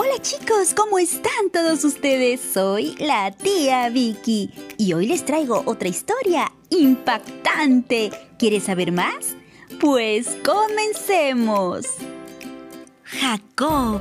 Hola chicos, ¿cómo están todos ustedes? Soy la tía Vicky y hoy les traigo otra historia impactante. ¿Quieres saber más? Pues comencemos. Jacob.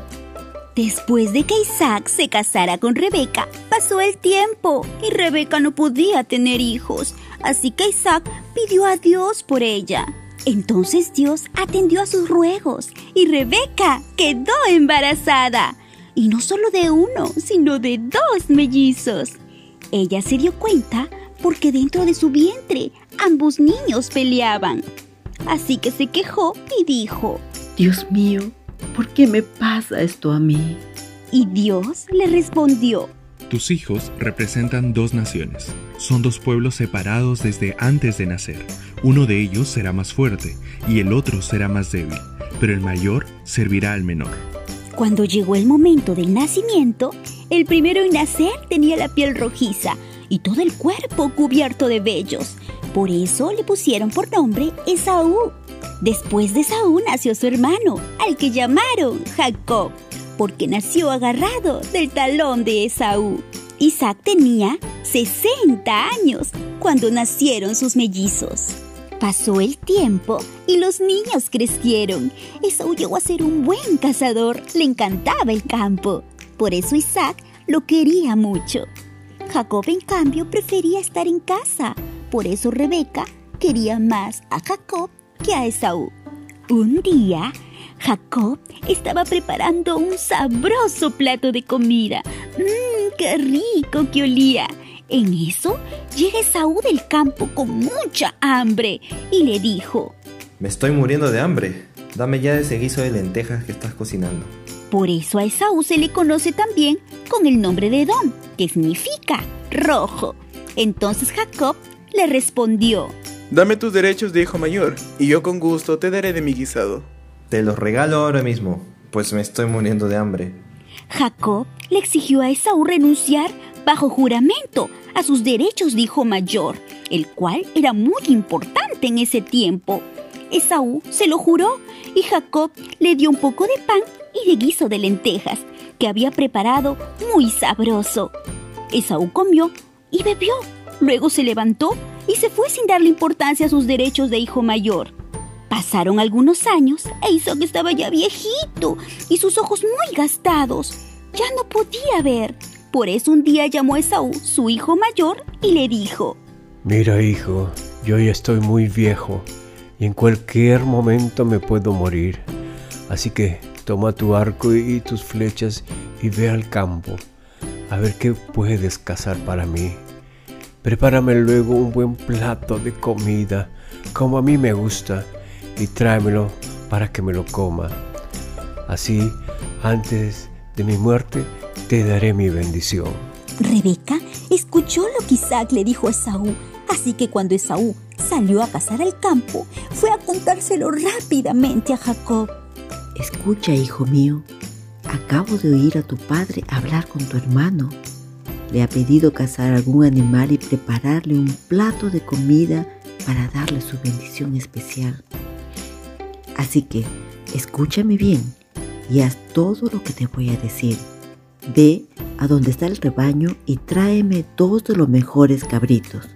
Después de que Isaac se casara con Rebeca, pasó el tiempo y Rebeca no podía tener hijos, así que Isaac pidió a Dios por ella. Entonces Dios atendió a sus ruegos y Rebeca quedó embarazada. Y no solo de uno, sino de dos mellizos. Ella se dio cuenta porque dentro de su vientre ambos niños peleaban. Así que se quejó y dijo, Dios mío, ¿por qué me pasa esto a mí? Y Dios le respondió, tus hijos representan dos naciones. Son dos pueblos separados desde antes de nacer. Uno de ellos será más fuerte y el otro será más débil, pero el mayor servirá al menor. Cuando llegó el momento del nacimiento, el primero en nacer tenía la piel rojiza y todo el cuerpo cubierto de vellos. Por eso le pusieron por nombre Esaú. Después de Esaú nació su hermano, al que llamaron Jacob porque nació agarrado del talón de Esaú. Isaac tenía 60 años cuando nacieron sus mellizos. Pasó el tiempo y los niños crecieron. Esaú llegó a ser un buen cazador, le encantaba el campo. Por eso Isaac lo quería mucho. Jacob, en cambio, prefería estar en casa. Por eso Rebeca quería más a Jacob que a Esaú. Un día, Jacob estaba preparando un sabroso plato de comida. ¡Mmm, qué rico que olía! En eso llega Esaú del campo con mucha hambre y le dijo, Me estoy muriendo de hambre. Dame ya ese guiso de lentejas que estás cocinando. Por eso a Esaú se le conoce también con el nombre de Edom, que significa rojo. Entonces Jacob le respondió, Dame tus derechos de hijo mayor, y yo con gusto te daré de mi guisado. Te los regalo ahora mismo, pues me estoy muriendo de hambre. Jacob le exigió a Esaú renunciar bajo juramento a sus derechos de hijo mayor, el cual era muy importante en ese tiempo. Esaú se lo juró y Jacob le dio un poco de pan y de guiso de lentejas que había preparado muy sabroso. Esaú comió y bebió. Luego se levantó y se fue sin darle importancia a sus derechos de hijo mayor. Pasaron algunos años e Isaac estaba ya viejito y sus ojos muy gastados. Ya no podía ver. Por eso un día llamó a Esaú, su hijo mayor, y le dijo, Mira hijo, yo ya estoy muy viejo y en cualquier momento me puedo morir. Así que toma tu arco y tus flechas y ve al campo a ver qué puedes cazar para mí. Prepárame luego un buen plato de comida, como a mí me gusta, y tráemelo para que me lo coma. Así, antes de mi muerte, te daré mi bendición. Rebeca escuchó lo que Isaac le dijo a Esaú, así que cuando Esaú salió a cazar al campo, fue a contárselo rápidamente a Jacob. Escucha, hijo mío, acabo de oír a tu padre hablar con tu hermano. Le ha pedido cazar algún animal y prepararle un plato de comida para darle su bendición especial. Así que escúchame bien y haz todo lo que te voy a decir. Ve a donde está el rebaño y tráeme dos de los mejores cabritos.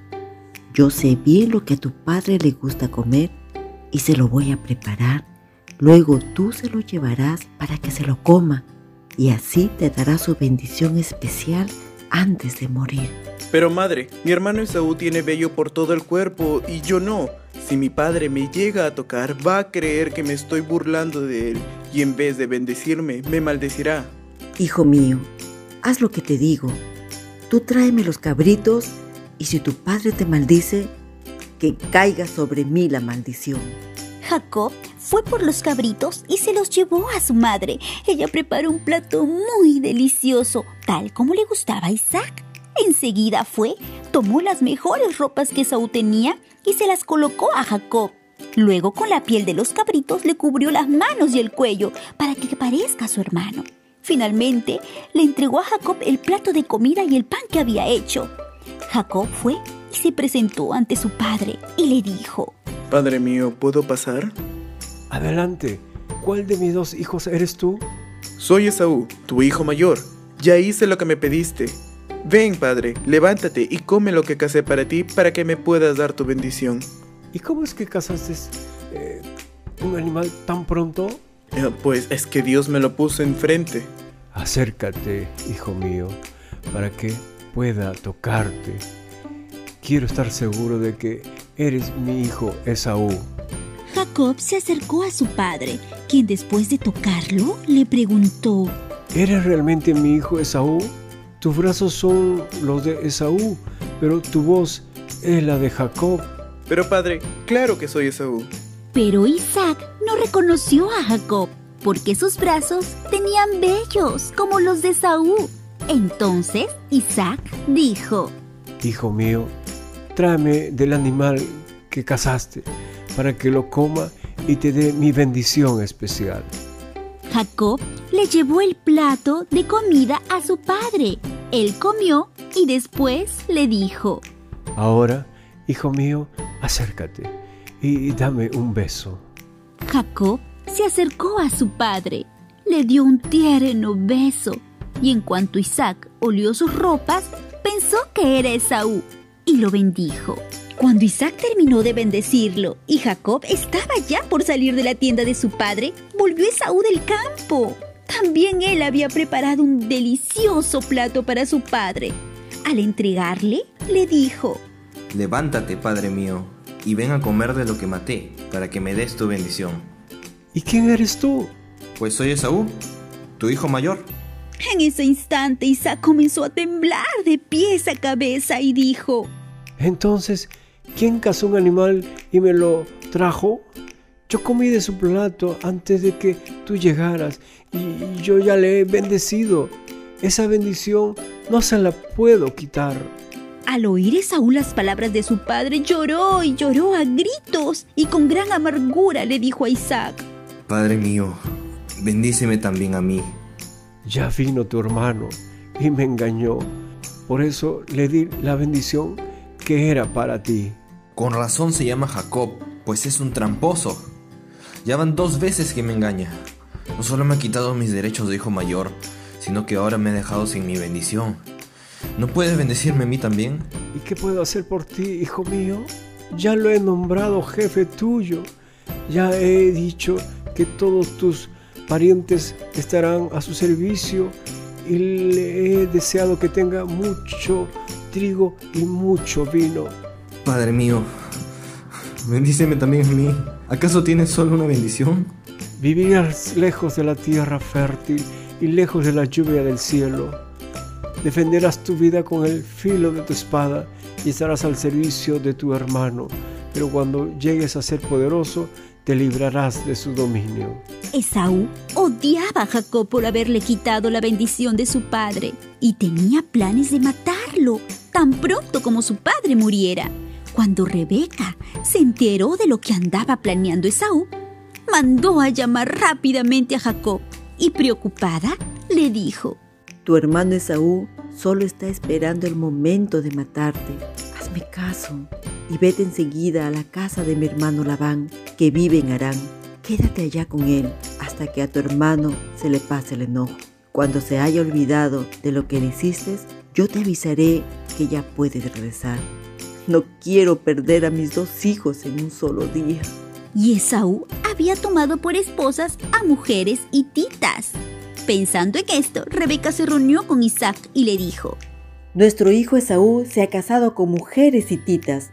Yo sé bien lo que a tu padre le gusta comer y se lo voy a preparar. Luego tú se lo llevarás para que se lo coma y así te dará su bendición especial antes de morir. Pero madre, mi hermano Esaú tiene vello por todo el cuerpo y yo no. Si mi padre me llega a tocar, va a creer que me estoy burlando de él y en vez de bendecirme, me maldecirá. Hijo mío, haz lo que te digo. Tú tráeme los cabritos y si tu padre te maldice, que caiga sobre mí la maldición. Jacob fue por los cabritos y se los llevó a su madre. Ella preparó un plato muy delicioso, tal como le gustaba a Isaac. Enseguida fue, tomó las mejores ropas que Saúl tenía y se las colocó a Jacob. Luego con la piel de los cabritos le cubrió las manos y el cuello para que parezca a su hermano. Finalmente le entregó a Jacob el plato de comida y el pan que había hecho. Jacob fue y se presentó ante su padre y le dijo, Padre mío, ¿puedo pasar? Adelante, ¿cuál de mis dos hijos eres tú? Soy Esaú, tu hijo mayor. Ya hice lo que me pediste. Ven, padre, levántate y come lo que casé para ti para que me puedas dar tu bendición. ¿Y cómo es que cazaste eh, un animal tan pronto? Eh, pues es que Dios me lo puso enfrente. Acércate, hijo mío, para que pueda tocarte. Quiero estar seguro de que eres mi hijo Esaú. Jacob se acercó a su padre, quien después de tocarlo le preguntó, ¿Eres realmente mi hijo Esaú? Tus brazos son los de Esaú, pero tu voz es la de Jacob. Pero padre, claro que soy Esaú. Pero Isaac no reconoció a Jacob, porque sus brazos tenían vellos como los de Saúl. Entonces Isaac dijo, Hijo mío, tráeme del animal que cazaste, para que lo coma y te dé mi bendición especial. Jacob le llevó el plato de comida a su padre. Él comió y después le dijo, Ahora, hijo mío, acércate y dame un beso. Jacob se acercó a su padre, le dio un tierno beso y en cuanto Isaac olió sus ropas, pensó que era Esaú y lo bendijo. Cuando Isaac terminó de bendecirlo y Jacob estaba ya por salir de la tienda de su padre, volvió Esaú del campo. También él había preparado un delicioso plato para su padre. Al entregarle, le dijo, Levántate, padre mío, y ven a comer de lo que maté, para que me des tu bendición. ¿Y quién eres tú? Pues soy Esaú, tu hijo mayor. En ese instante Isaac comenzó a temblar de pies a cabeza y dijo, Entonces, ¿quién cazó un animal y me lo trajo? Yo comí de su plato antes de que tú llegaras y yo ya le he bendecido. Esa bendición no se la puedo quitar. Al oír Esaú las palabras de su padre, lloró y lloró a gritos y con gran amargura le dijo a Isaac, Padre mío, bendíceme también a mí. Ya vino tu hermano y me engañó. Por eso le di la bendición que era para ti. Con razón se llama Jacob, pues es un tramposo. Ya van dos veces que me engaña. No solo me ha quitado mis derechos de hijo mayor, sino que ahora me ha dejado sin mi bendición. ¿No puedes bendecirme a mí también? ¿Y qué puedo hacer por ti, hijo mío? Ya lo he nombrado jefe tuyo. Ya he dicho que todos tus parientes estarán a su servicio y le he deseado que tenga mucho trigo y mucho vino. Padre mío, bendíceme también a mí. ¿Acaso tienes solo una bendición? Vivirás lejos de la tierra fértil y lejos de la lluvia del cielo. Defenderás tu vida con el filo de tu espada y estarás al servicio de tu hermano. Pero cuando llegues a ser poderoso, te librarás de su dominio. Esaú odiaba a Jacob por haberle quitado la bendición de su padre y tenía planes de matarlo tan pronto como su padre muriera. Cuando Rebeca se enteró de lo que andaba planeando Esaú, mandó a llamar rápidamente a Jacob y preocupada le dijo, Tu hermano Esaú solo está esperando el momento de matarte. Hazme caso y vete enseguida a la casa de mi hermano Labán, que vive en Arán. Quédate allá con él hasta que a tu hermano se le pase el enojo. Cuando se haya olvidado de lo que le hiciste, yo te avisaré que ya puedes regresar. No quiero perder a mis dos hijos en un solo día. Y Esaú había tomado por esposas a mujeres hititas. Pensando en esto, Rebeca se reunió con Isaac y le dijo, Nuestro hijo Esaú se ha casado con mujeres hititas.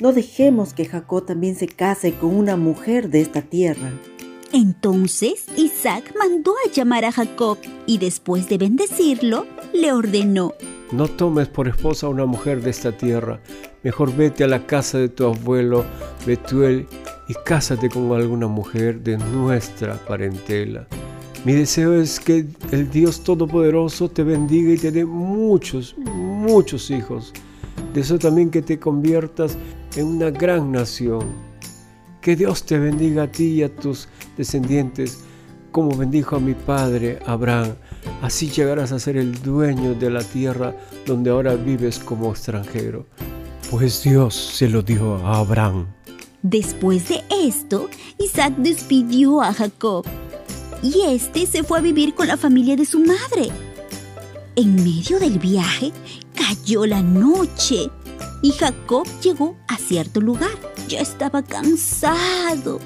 No dejemos que Jacob también se case con una mujer de esta tierra. Entonces Isaac mandó a llamar a Jacob y después de bendecirlo, le ordenó, No tomes por esposa a una mujer de esta tierra, mejor vete a la casa de tu abuelo Betuel y cásate con alguna mujer de nuestra parentela. Mi deseo es que el Dios Todopoderoso te bendiga y te dé muchos, muchos hijos. Deseo también que te conviertas en una gran nación. Que Dios te bendiga a ti y a tus descendientes, como bendijo a mi padre Abraham. Así llegarás a ser el dueño de la tierra donde ahora vives como extranjero. Pues Dios se lo dijo a Abraham. Después de esto, Isaac despidió a Jacob. Y este se fue a vivir con la familia de su madre. En medio del viaje cayó la noche y Jacob llegó a cierto lugar. Ya estaba cansado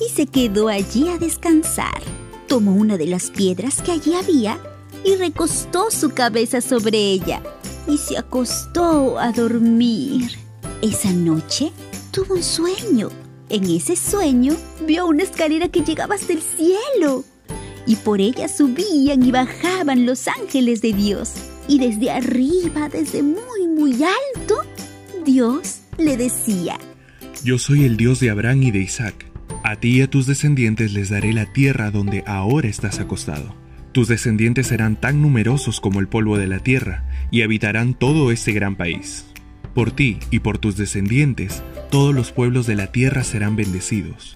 y se quedó allí a descansar. Tomó una de las piedras que allí había y recostó su cabeza sobre ella y se acostó a dormir. Esa noche tuvo un sueño. En ese sueño vio una escalera que llegaba hasta el cielo y por ella subían y bajaban los ángeles de Dios. Y desde arriba, desde muy, muy alto, Dios le decía, Yo soy el Dios de Abraham y de Isaac. A ti y a tus descendientes les daré la tierra donde ahora estás acostado. Tus descendientes serán tan numerosos como el polvo de la tierra, y habitarán todo este gran país. Por ti y por tus descendientes, todos los pueblos de la tierra serán bendecidos.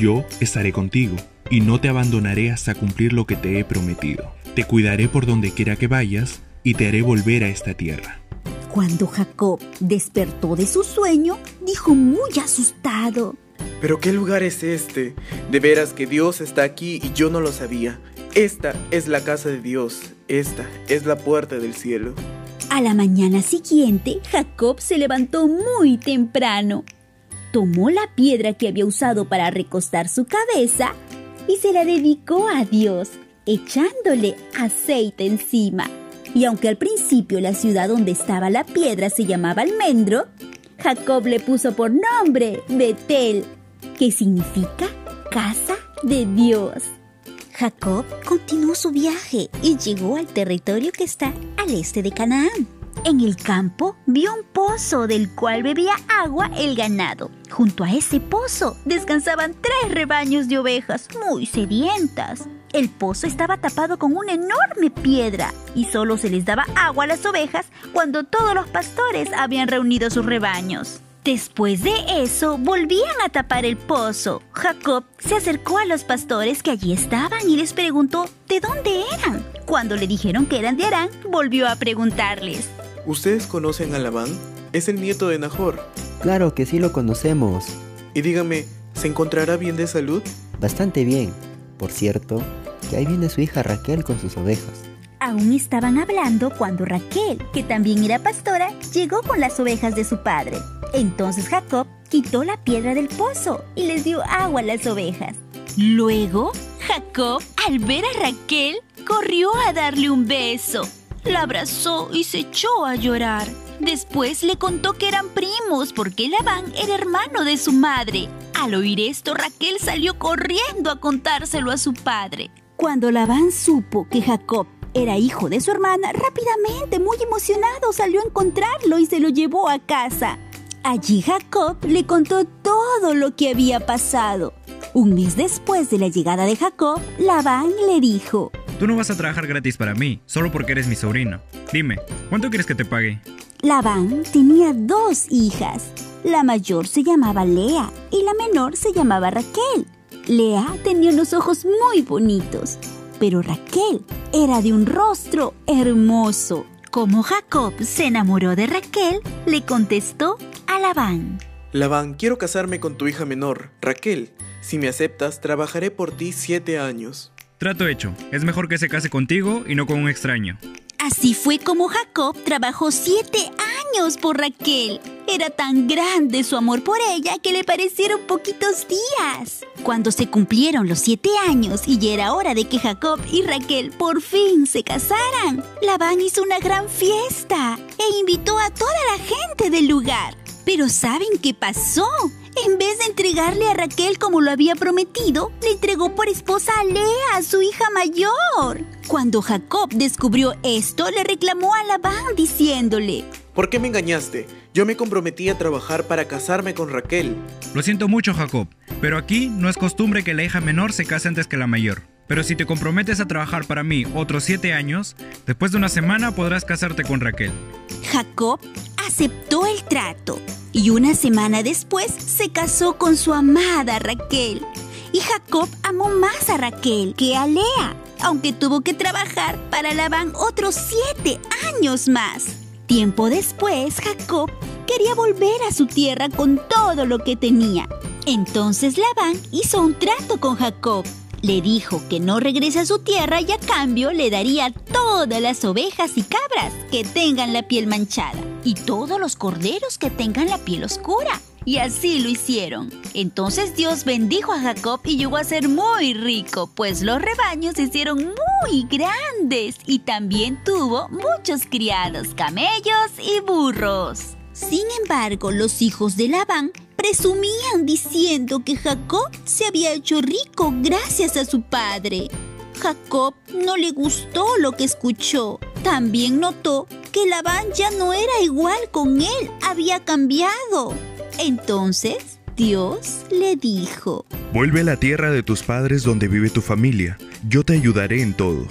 Yo estaré contigo, y no te abandonaré hasta cumplir lo que te he prometido. Te cuidaré por donde quiera que vayas, y te haré volver a esta tierra. Cuando Jacob despertó de su sueño, dijo muy asustado, ¿Pero qué lugar es este? De veras que Dios está aquí y yo no lo sabía. Esta es la casa de Dios, esta es la puerta del cielo. A la mañana siguiente, Jacob se levantó muy temprano. Tomó la piedra que había usado para recostar su cabeza y se la dedicó a Dios, echándole aceite encima. Y aunque al principio la ciudad donde estaba la piedra se llamaba Almendro, Jacob le puso por nombre Betel, que significa casa de Dios. Jacob continuó su viaje y llegó al territorio que está al este de Canaán. En el campo vio un pozo del cual bebía agua el ganado. Junto a ese pozo descansaban tres rebaños de ovejas muy sedientas. El pozo estaba tapado con una enorme piedra y solo se les daba agua a las ovejas cuando todos los pastores habían reunido sus rebaños. Después de eso, volvían a tapar el pozo. Jacob se acercó a los pastores que allí estaban y les preguntó de dónde eran. Cuando le dijeron que eran de Arán, volvió a preguntarles. ¿Ustedes conocen a Labán? Es el nieto de Nahor. Claro que sí lo conocemos. Y dígame, ¿se encontrará bien de salud? Bastante bien. Por cierto, que ahí viene su hija Raquel con sus ovejas. Aún estaban hablando cuando Raquel, que también era pastora, llegó con las ovejas de su padre. Entonces Jacob quitó la piedra del pozo y les dio agua a las ovejas. Luego, Jacob, al ver a Raquel, corrió a darle un beso. La abrazó y se echó a llorar. Después le contó que eran primos porque Labán era hermano de su madre. Al oír esto, Raquel salió corriendo a contárselo a su padre. Cuando Labán supo que Jacob era hijo de su hermana, rápidamente, muy emocionado, salió a encontrarlo y se lo llevó a casa. Allí Jacob le contó todo lo que había pasado. Un mes después de la llegada de Jacob, Labán le dijo, Tú no vas a trabajar gratis para mí, solo porque eres mi sobrino. Dime, ¿cuánto quieres que te pague? Labán tenía dos hijas. La mayor se llamaba Lea y la menor se llamaba Raquel. Lea tenía unos ojos muy bonitos, pero Raquel era de un rostro hermoso. Como Jacob se enamoró de Raquel, le contestó a Labán. Labán, quiero casarme con tu hija menor, Raquel. Si me aceptas, trabajaré por ti siete años. Trato hecho. Es mejor que se case contigo y no con un extraño. Así fue como Jacob trabajó siete años por Raquel. Era tan grande su amor por ella que le parecieron poquitos días. Cuando se cumplieron los siete años y ya era hora de que Jacob y Raquel por fin se casaran, Labán hizo una gran fiesta e invitó a toda la gente del lugar. Pero ¿saben qué pasó? En vez de entregarle a Raquel como lo había prometido, le entregó por esposa a Lea, su hija mayor. Cuando Jacob descubrió esto, le reclamó a Labán diciéndole, ¿Por qué me engañaste? Yo me comprometí a trabajar para casarme con Raquel. Lo siento mucho, Jacob, pero aquí no es costumbre que la hija menor se case antes que la mayor. Pero si te comprometes a trabajar para mí otros siete años, después de una semana podrás casarte con Raquel. Jacob aceptó el trato y una semana después se casó con su amada Raquel. Y Jacob amó más a Raquel que a Lea, aunque tuvo que trabajar para Labán otros siete años más. Tiempo después, Jacob quería volver a su tierra con todo lo que tenía. Entonces Labán hizo un trato con Jacob. Le dijo que no regrese a su tierra y a cambio le daría todas las ovejas y cabras que tengan la piel manchada y todos los corderos que tengan la piel oscura. Y así lo hicieron. Entonces Dios bendijo a Jacob y llegó a ser muy rico, pues los rebaños se hicieron muy grandes y también tuvo muchos criados, camellos y burros. Sin embargo, los hijos de Labán presumían diciendo que Jacob se había hecho rico gracias a su padre. Jacob no le gustó lo que escuchó. También notó que Labán ya no era igual con él, había cambiado. Entonces Dios le dijo, Vuelve a la tierra de tus padres donde vive tu familia, yo te ayudaré en todo.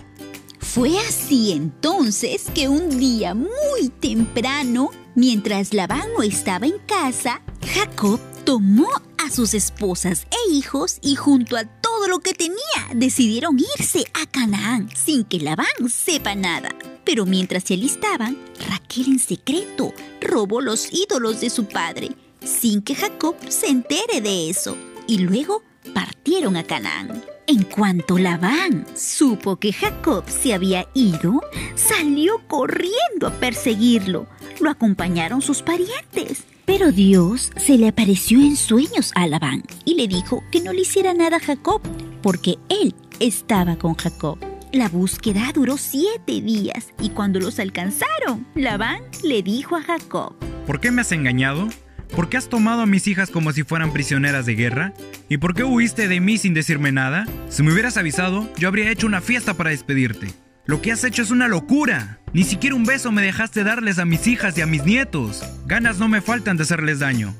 Fue así entonces que un día muy temprano, mientras Labán no estaba en casa, Jacob tomó a sus esposas e hijos y junto a todo lo que tenía decidieron irse a Canaán sin que Labán sepa nada. Pero mientras se alistaban, Raquel en secreto robó los ídolos de su padre sin que Jacob se entere de eso y luego partieron a Canaán. En cuanto Labán supo que Jacob se había ido, salió corriendo a perseguirlo. Lo acompañaron sus parientes. Pero Dios se le apareció en sueños a Labán y le dijo que no le hiciera nada a Jacob, porque él estaba con Jacob. La búsqueda duró siete días y cuando los alcanzaron, Labán le dijo a Jacob, ¿Por qué me has engañado? ¿Por qué has tomado a mis hijas como si fueran prisioneras de guerra? ¿Y por qué huiste de mí sin decirme nada? Si me hubieras avisado, yo habría hecho una fiesta para despedirte. Lo que has hecho es una locura. Ni siquiera un beso me dejaste darles a mis hijas y a mis nietos. Ganas no me faltan de hacerles daño.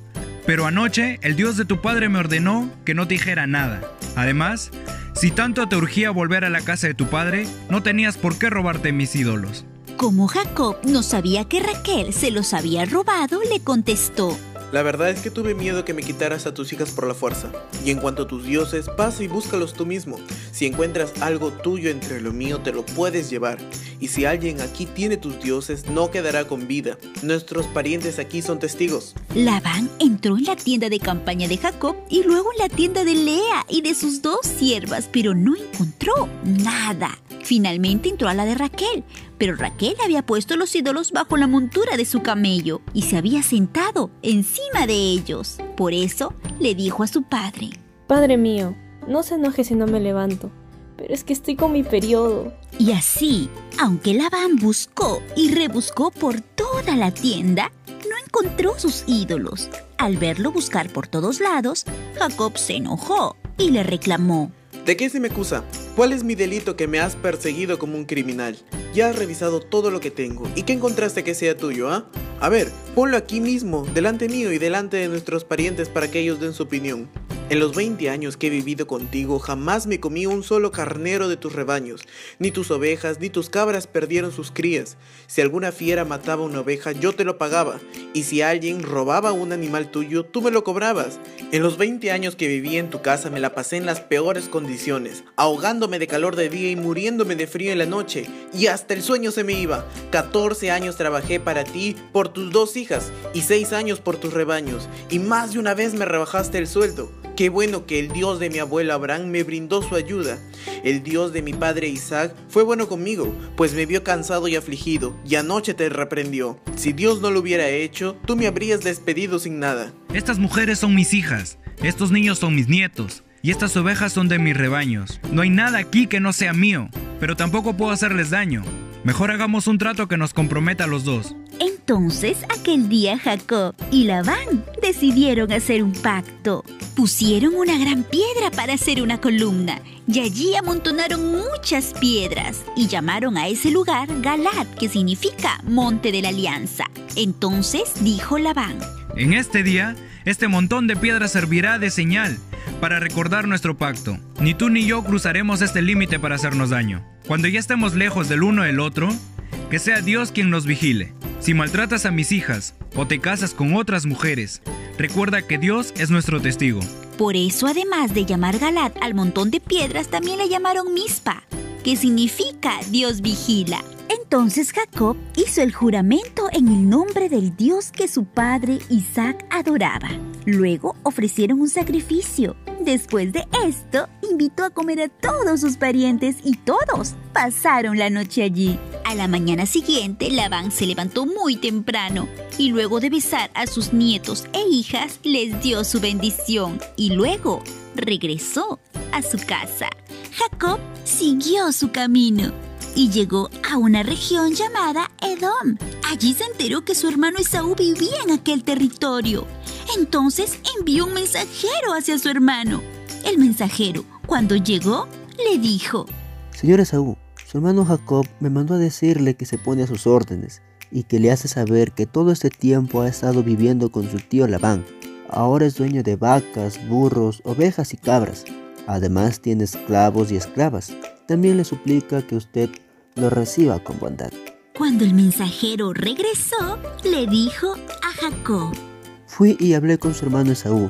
Pero anoche el Dios de tu padre me ordenó que no te dijera nada. Además, si tanto te urgía volver a la casa de tu padre, no tenías por qué robarte mis ídolos. Como Jacob no sabía que Raquel se los había robado, le contestó, La verdad es que tuve miedo que me quitaras a tus hijas por la fuerza. Y en cuanto a tus dioses, pasa y búscalos tú mismo. Si encuentras algo tuyo entre lo mío, te lo puedes llevar. Y si alguien aquí tiene tus dioses, no quedará con vida. Nuestros parientes aquí son testigos. Labán entró en la tienda de campaña de Jacob y luego en la tienda de Lea y de sus dos siervas, pero no encontró nada. Finalmente entró a la de Raquel, pero Raquel había puesto los ídolos bajo la montura de su camello y se había sentado encima de ellos. Por eso le dijo a su padre, Padre mío, no se enoje si no me levanto, pero es que estoy con mi periodo. Y así, aunque Labán buscó y rebuscó por toda la tienda, no encontró sus ídolos. Al verlo buscar por todos lados, Jacob se enojó y le reclamó. ¿De qué se me acusa? ¿Cuál es mi delito que me has perseguido como un criminal? Ya has revisado todo lo que tengo. ¿Y qué encontraste que sea tuyo, ah? A ver, ponlo aquí mismo, delante mío y delante de nuestros parientes para que ellos den su opinión. En los 20 años que he vivido contigo, jamás me comí un solo carnero de tus rebaños. Ni tus ovejas, ni tus cabras perdieron sus crías. Si alguna fiera mataba una oveja, yo te lo pagaba. Y si alguien robaba un animal tuyo, tú me lo cobrabas. En los 20 años que viví en tu casa me la pasé en las peores condiciones, ahogándome de calor de día y muriéndome de frío en la noche. Y hasta el sueño se me iba. 14 años trabajé para ti por tus dos hijas y 6 años por tus rebaños. Y más de una vez me rebajaste el sueldo. Qué bueno que el Dios de mi abuelo Abraham me brindó su ayuda. El Dios de mi padre Isaac fue bueno conmigo, pues me vio cansado y afligido, y anoche te reprendió. Si Dios no lo hubiera hecho, tú me habrías despedido sin nada. Estas mujeres son mis hijas, estos niños son mis nietos, y estas ovejas son de mis rebaños. No hay nada aquí que no sea mío, pero tampoco puedo hacerles daño. Mejor hagamos un trato que nos comprometa a los dos. Entonces aquel día Jacob y Labán decidieron hacer un pacto. Pusieron una gran piedra para hacer una columna y allí amontonaron muchas piedras y llamaron a ese lugar Galad, que significa Monte de la Alianza. Entonces dijo Labán, En este día, este montón de piedras servirá de señal para recordar nuestro pacto. Ni tú ni yo cruzaremos este límite para hacernos daño. Cuando ya estemos lejos del uno del otro, que sea Dios quien nos vigile. Si maltratas a mis hijas o te casas con otras mujeres, recuerda que Dios es nuestro testigo. Por eso, además de llamar Galad al montón de piedras, también le llamaron Mispa, que significa Dios vigila. Entonces Jacob hizo el juramento en el nombre del Dios que su padre Isaac adoraba. Luego ofrecieron un sacrificio. Después de esto, invitó a comer a todos sus parientes y todos pasaron la noche allí. A la mañana siguiente, Labán se levantó muy temprano y luego de besar a sus nietos e hijas, les dio su bendición y luego regresó a su casa. Jacob siguió su camino y llegó a una región llamada Edom. Allí se enteró que su hermano Esaú vivía en aquel territorio. Entonces envió un mensajero hacia su hermano. El mensajero, cuando llegó, le dijo, Señor Esaú, su hermano Jacob me mandó a decirle que se pone a sus órdenes y que le hace saber que todo este tiempo ha estado viviendo con su tío Labán. Ahora es dueño de vacas, burros, ovejas y cabras. Además tiene esclavos y esclavas. También le suplica que usted lo reciba con bondad. Cuando el mensajero regresó, le dijo a Jacob, Fui y hablé con su hermano Esaú.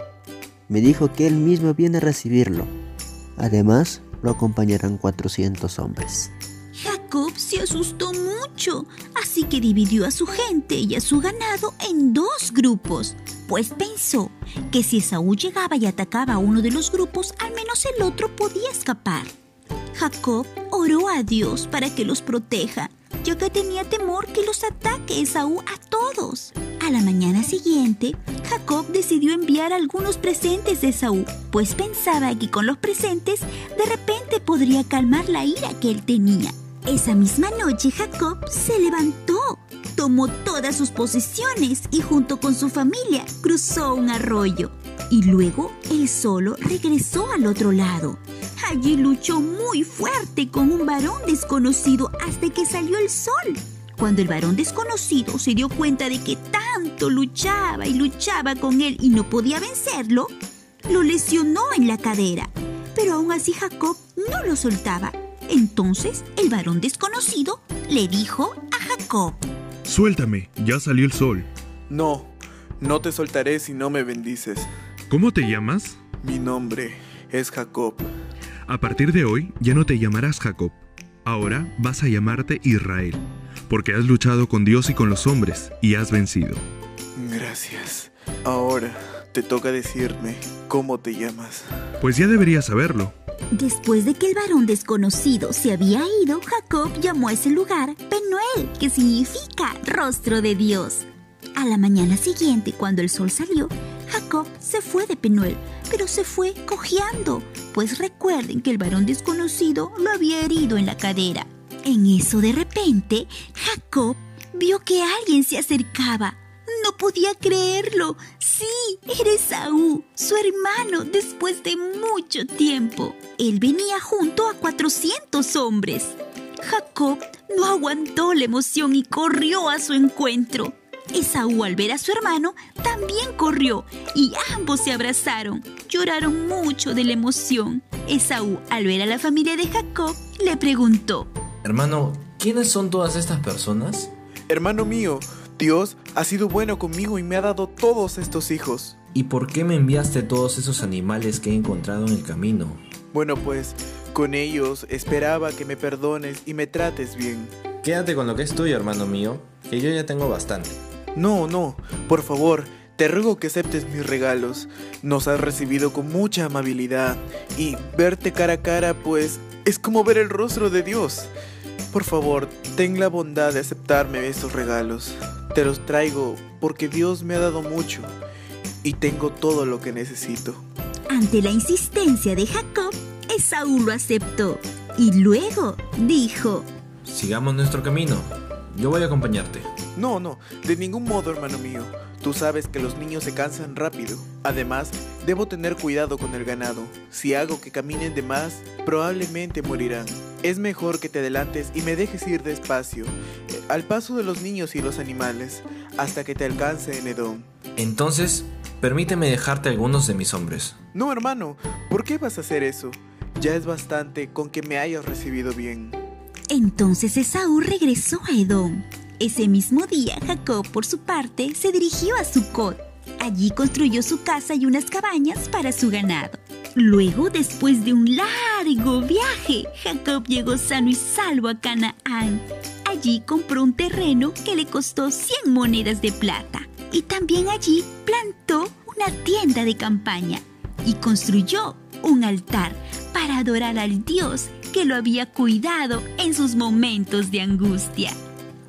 Me dijo que él mismo viene a recibirlo. Además, lo acompañarán 400 hombres. Jacob se asustó mucho, así que dividió a su gente y a su ganado en dos grupos, pues pensó que si Esaú llegaba y atacaba a uno de los grupos, al menos el otro podía escapar. Jacob oró a Dios para que los proteja, ya que tenía temor que los ataque Esaú a todos. A la mañana siguiente, Jacob decidió enviar algunos presentes de Esaú, pues pensaba que con los presentes de repente podría calmar la ira que él tenía. Esa misma noche Jacob se levantó, tomó todas sus posesiones y junto con su familia cruzó un arroyo. Y luego él solo regresó al otro lado. Allí luchó muy fuerte con un varón desconocido hasta que salió el sol. Cuando el varón desconocido se dio cuenta de que tanto luchaba y luchaba con él y no podía vencerlo, lo lesionó en la cadera. Pero aún así Jacob no lo soltaba. Entonces el varón desconocido le dijo a Jacob, Suéltame, ya salió el sol. No, no te soltaré si no me bendices. ¿Cómo te llamas? Mi nombre es Jacob. A partir de hoy ya no te llamarás Jacob. Ahora vas a llamarte Israel, porque has luchado con Dios y con los hombres y has vencido. Gracias. Ahora te toca decirme cómo te llamas. Pues ya deberías saberlo. Después de que el varón desconocido se había ido, Jacob llamó a ese lugar Penuel, que significa rostro de Dios. A la mañana siguiente, cuando el sol salió, Jacob se fue de Penuel, pero se fue cojeando, pues recuerden que el varón desconocido lo había herido en la cadera. En eso de repente, Jacob vio que alguien se acercaba. No podía creerlo. Sí, era Esaú, su hermano, después de mucho tiempo. Él venía junto a 400 hombres. Jacob no aguantó la emoción y corrió a su encuentro. Esaú al ver a su hermano también corrió y ambos se abrazaron. Lloraron mucho de la emoción. Esaú al ver a la familia de Jacob le preguntó, Hermano, ¿quiénes son todas estas personas? Hermano mío, Dios ha sido bueno conmigo y me ha dado todos estos hijos. ¿Y por qué me enviaste todos esos animales que he encontrado en el camino? Bueno, pues con ellos esperaba que me perdones y me trates bien. Quédate con lo que es tuyo, hermano mío, que yo ya tengo bastante. No, no, por favor, te ruego que aceptes mis regalos. Nos has recibido con mucha amabilidad y verte cara a cara, pues, es como ver el rostro de Dios. Por favor, ten la bondad de aceptarme estos regalos. Te los traigo porque Dios me ha dado mucho y tengo todo lo que necesito. Ante la insistencia de Jacob, Esaú lo aceptó y luego dijo, Sigamos nuestro camino. Yo voy a acompañarte. No, no, de ningún modo, hermano mío. Tú sabes que los niños se cansan rápido. Además, debo tener cuidado con el ganado. Si hago que caminen de más, probablemente morirán. Es mejor que te adelantes y me dejes ir despacio, eh, al paso de los niños y los animales, hasta que te alcance en Edom. Entonces, permíteme dejarte algunos de mis hombres. No, hermano, ¿por qué vas a hacer eso? Ya es bastante con que me hayas recibido bien. Entonces Esaú regresó a Edom. Ese mismo día, Jacob, por su parte, se dirigió a Sucot. Allí construyó su casa y unas cabañas para su ganado. Luego, después de un largo viaje, Jacob llegó sano y salvo a Canaán. Allí compró un terreno que le costó 100 monedas de plata. Y también allí plantó una tienda de campaña y construyó un altar para adorar al Dios que lo había cuidado en sus momentos de angustia.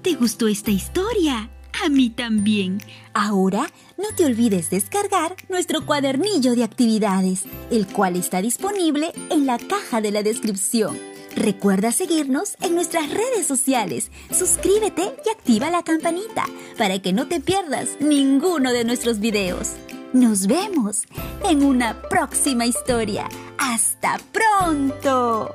¿Te gustó esta historia? A mí también. Ahora, no te olvides descargar nuestro cuadernillo de actividades, el cual está disponible en la caja de la descripción. Recuerda seguirnos en nuestras redes sociales, suscríbete y activa la campanita para que no te pierdas ninguno de nuestros videos. Nos vemos en una próxima historia. ¡Hasta pronto!